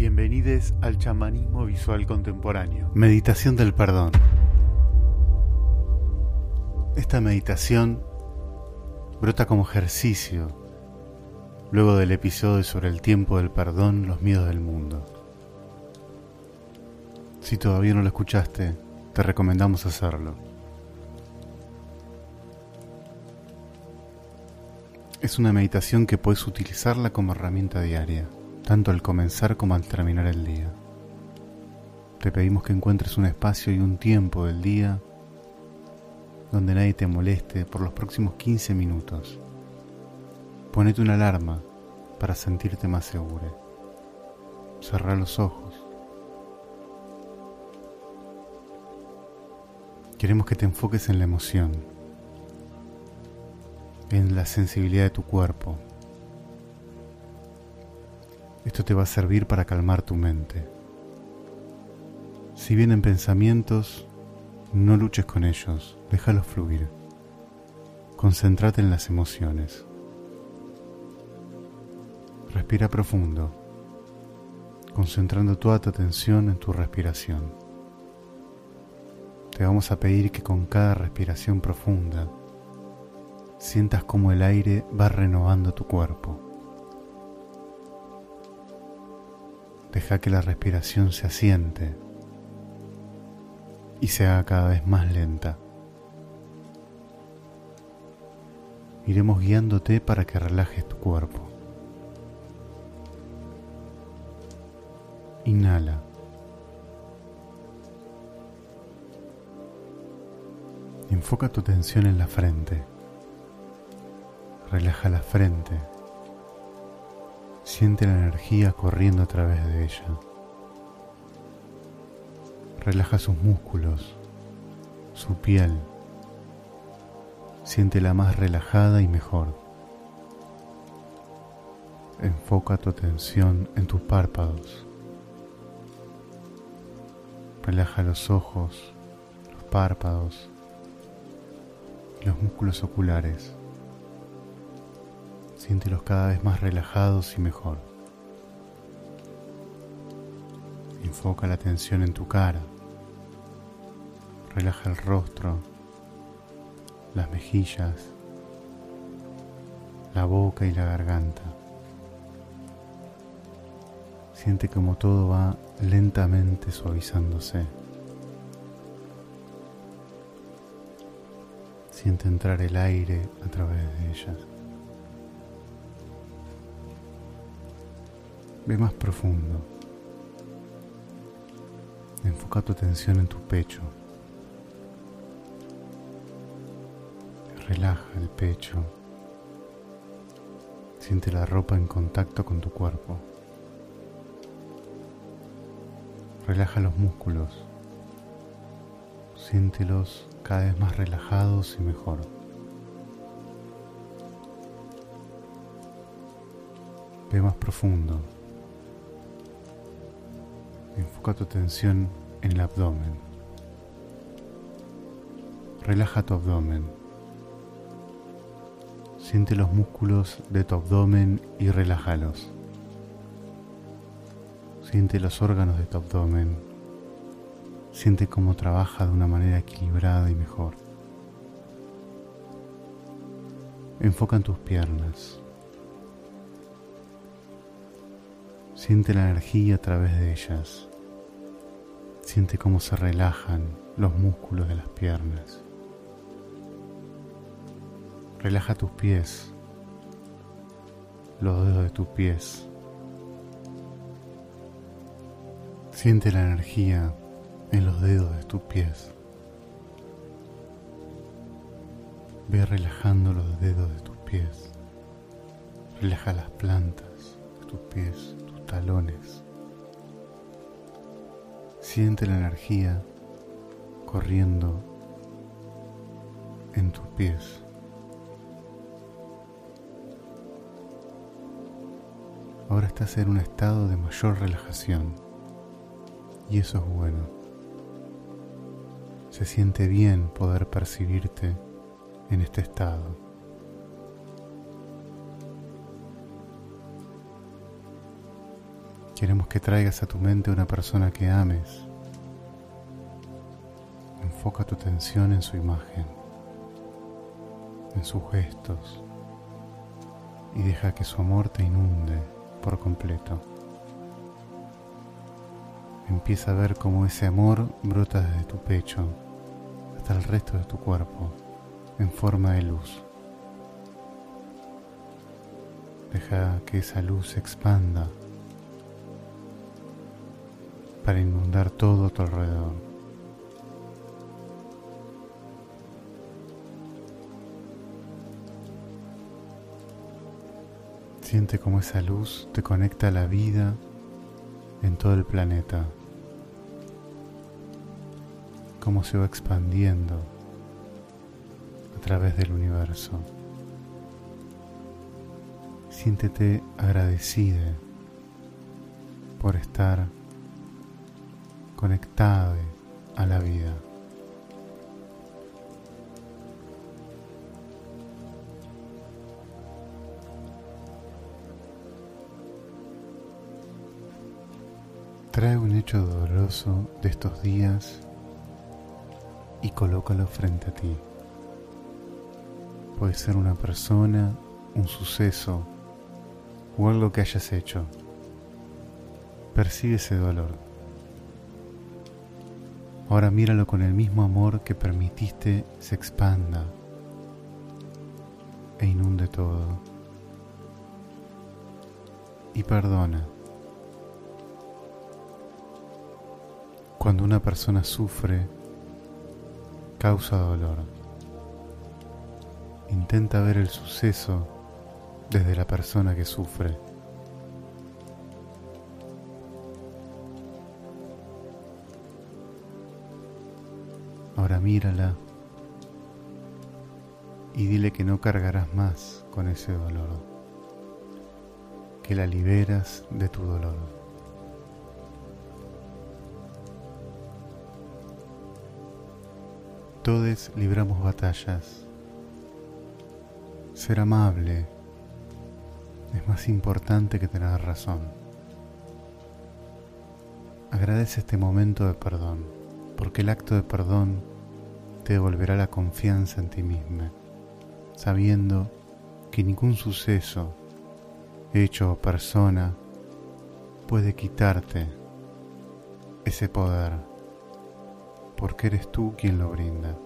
Bienvenidos al chamanismo visual contemporáneo. Meditación del perdón. Esta meditación brota como ejercicio luego del episodio sobre el tiempo del perdón, los miedos del mundo. Si todavía no lo escuchaste, te recomendamos hacerlo. Es una meditación que puedes utilizarla como herramienta diaria tanto al comenzar como al terminar el día. Te pedimos que encuentres un espacio y un tiempo del día donde nadie te moleste por los próximos 15 minutos. Ponete una alarma para sentirte más seguro. Cerra los ojos. Queremos que te enfoques en la emoción, en la sensibilidad de tu cuerpo, esto te va a servir para calmar tu mente. Si vienen pensamientos, no luches con ellos, déjalos fluir. Concéntrate en las emociones. Respira profundo, concentrando toda tu atención en tu respiración. Te vamos a pedir que con cada respiración profunda sientas como el aire va renovando tu cuerpo. Deja que la respiración se asiente y se haga cada vez más lenta. Iremos guiándote para que relajes tu cuerpo. Inhala. Enfoca tu atención en la frente. Relaja la frente Siente la energía corriendo a través de ella. Relaja sus músculos, su piel. Siéntela más relajada y mejor. Enfoca tu atención en tus párpados. Relaja los ojos, los párpados, los músculos oculares. Siéntelos cada vez más relajados y mejor. Enfoca la atención en tu cara. Relaja el rostro, las mejillas, la boca y la garganta. Siente como todo va lentamente suavizándose. Siente entrar el aire a través de ellas. Ve más profundo. Enfoca tu atención en tu pecho. Relaja el pecho. Siente la ropa en contacto con tu cuerpo. Relaja los músculos. Siéntelos cada vez más relajados y mejor. Ve más profundo. Enfoca tu atención en el abdomen. Relaja tu abdomen. Siente los músculos de tu abdomen y relájalos. Siente los órganos de tu abdomen. Siente cómo trabaja de una manera equilibrada y mejor. Enfoca en tus piernas. Siente la energía a través de ellas. Siente cómo se relajan los músculos de las piernas. Relaja tus pies, los dedos de tus pies. Siente la energía en los dedos de tus pies. Ve relajando los dedos de tus pies. Relaja las plantas de tus pies, tus talones. Siente la energía corriendo en tus pies. Ahora estás en un estado de mayor relajación y eso es bueno. Se siente bien poder percibirte en este estado. Queremos que traigas a tu mente una persona que ames. Enfoca tu atención en su imagen, en sus gestos, y deja que su amor te inunde por completo. Empieza a ver cómo ese amor brota desde tu pecho hasta el resto de tu cuerpo en forma de luz. Deja que esa luz se expanda para inundar todo a tu alrededor. Siente cómo esa luz te conecta a la vida en todo el planeta, cómo se va expandiendo a través del universo. Siéntete agradecida por estar conectada a la vida. Trae un hecho doloroso de estos días y colócalo frente a ti. Puede ser una persona, un suceso, o algo que hayas hecho. Percibe ese dolor. Ahora míralo con el mismo amor que permitiste se expanda e inunde todo. Y perdona. Cuando una persona sufre, causa dolor. Intenta ver el suceso desde la persona que sufre. Mírala y dile que no cargarás más con ese dolor, que la liberas de tu dolor. Todos libramos batallas. Ser amable es más importante que tener razón. Agradece este momento de perdón, porque el acto de perdón te devolverá la confianza en ti misma, sabiendo que ningún suceso, hecho o persona puede quitarte ese poder, porque eres tú quien lo brinda.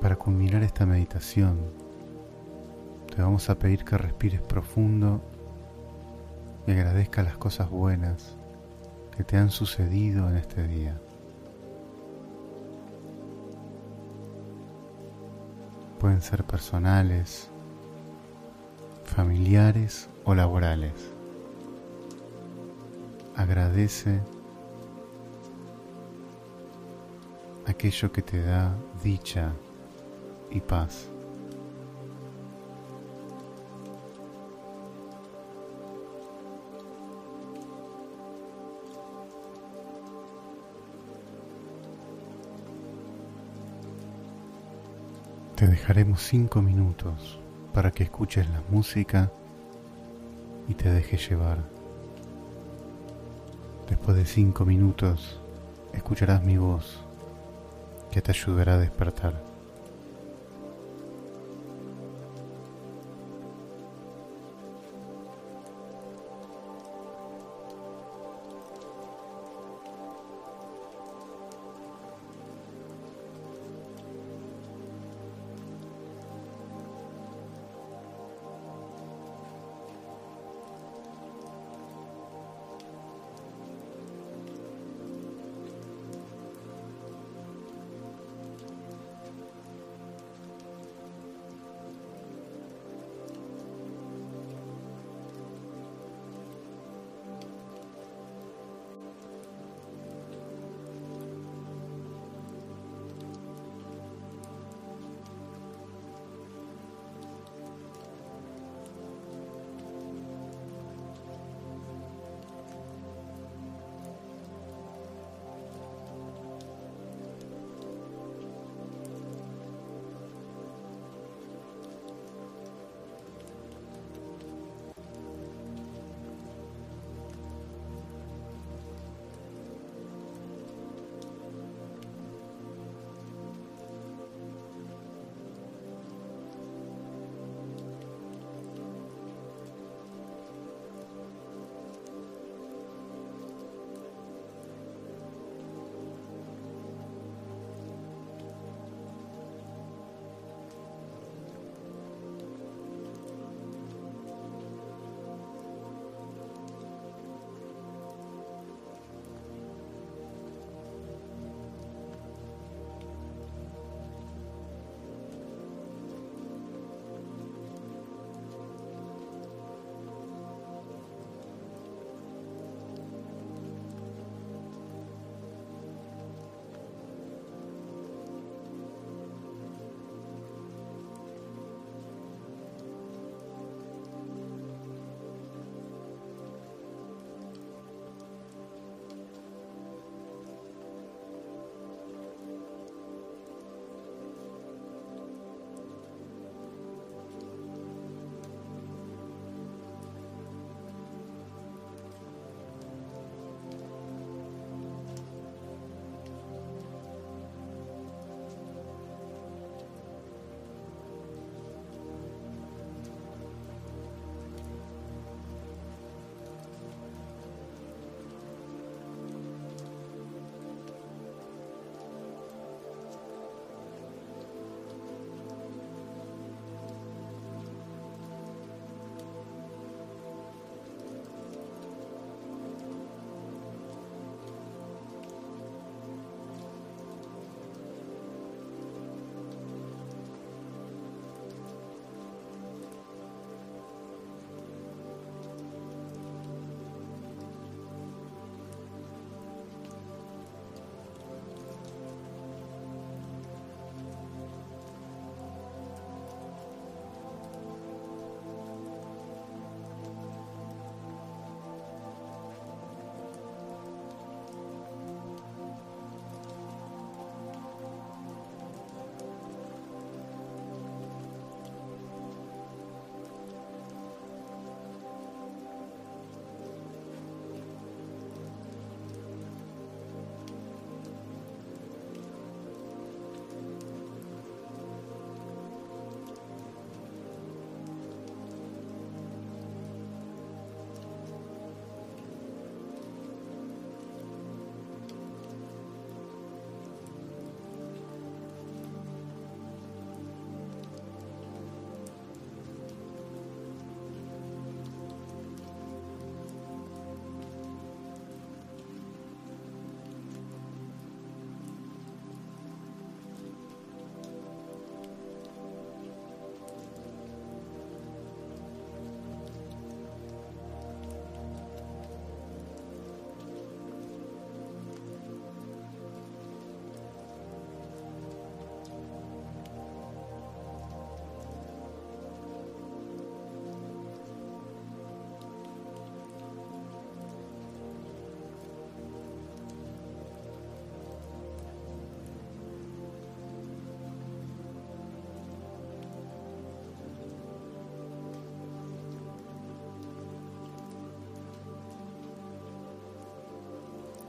Para culminar esta meditación, te vamos a pedir que respires profundo y agradezca las cosas buenas que te han sucedido en este día. Pueden ser personales, familiares o laborales. Agradece aquello que te da dicha y paz. Te dejaremos cinco minutos para que escuches la música y te dejes llevar. Después de cinco minutos escucharás mi voz que te ayudará a despertar.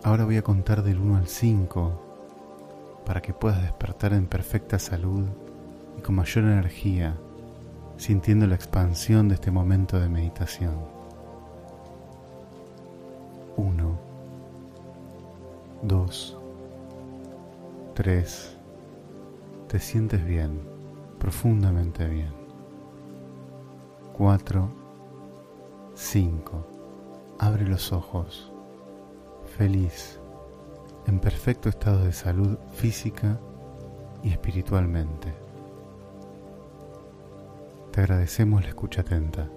Ahora voy a contar del 1 al 5 para que puedas despertar en perfecta salud y con mayor energía, sintiendo la expansión de este momento de meditación. 1, 2, 3. Te sientes bien, profundamente bien. 4, 5. Abre los ojos, feliz, en perfecto estado de salud física y espiritualmente. Te agradecemos la escucha atenta.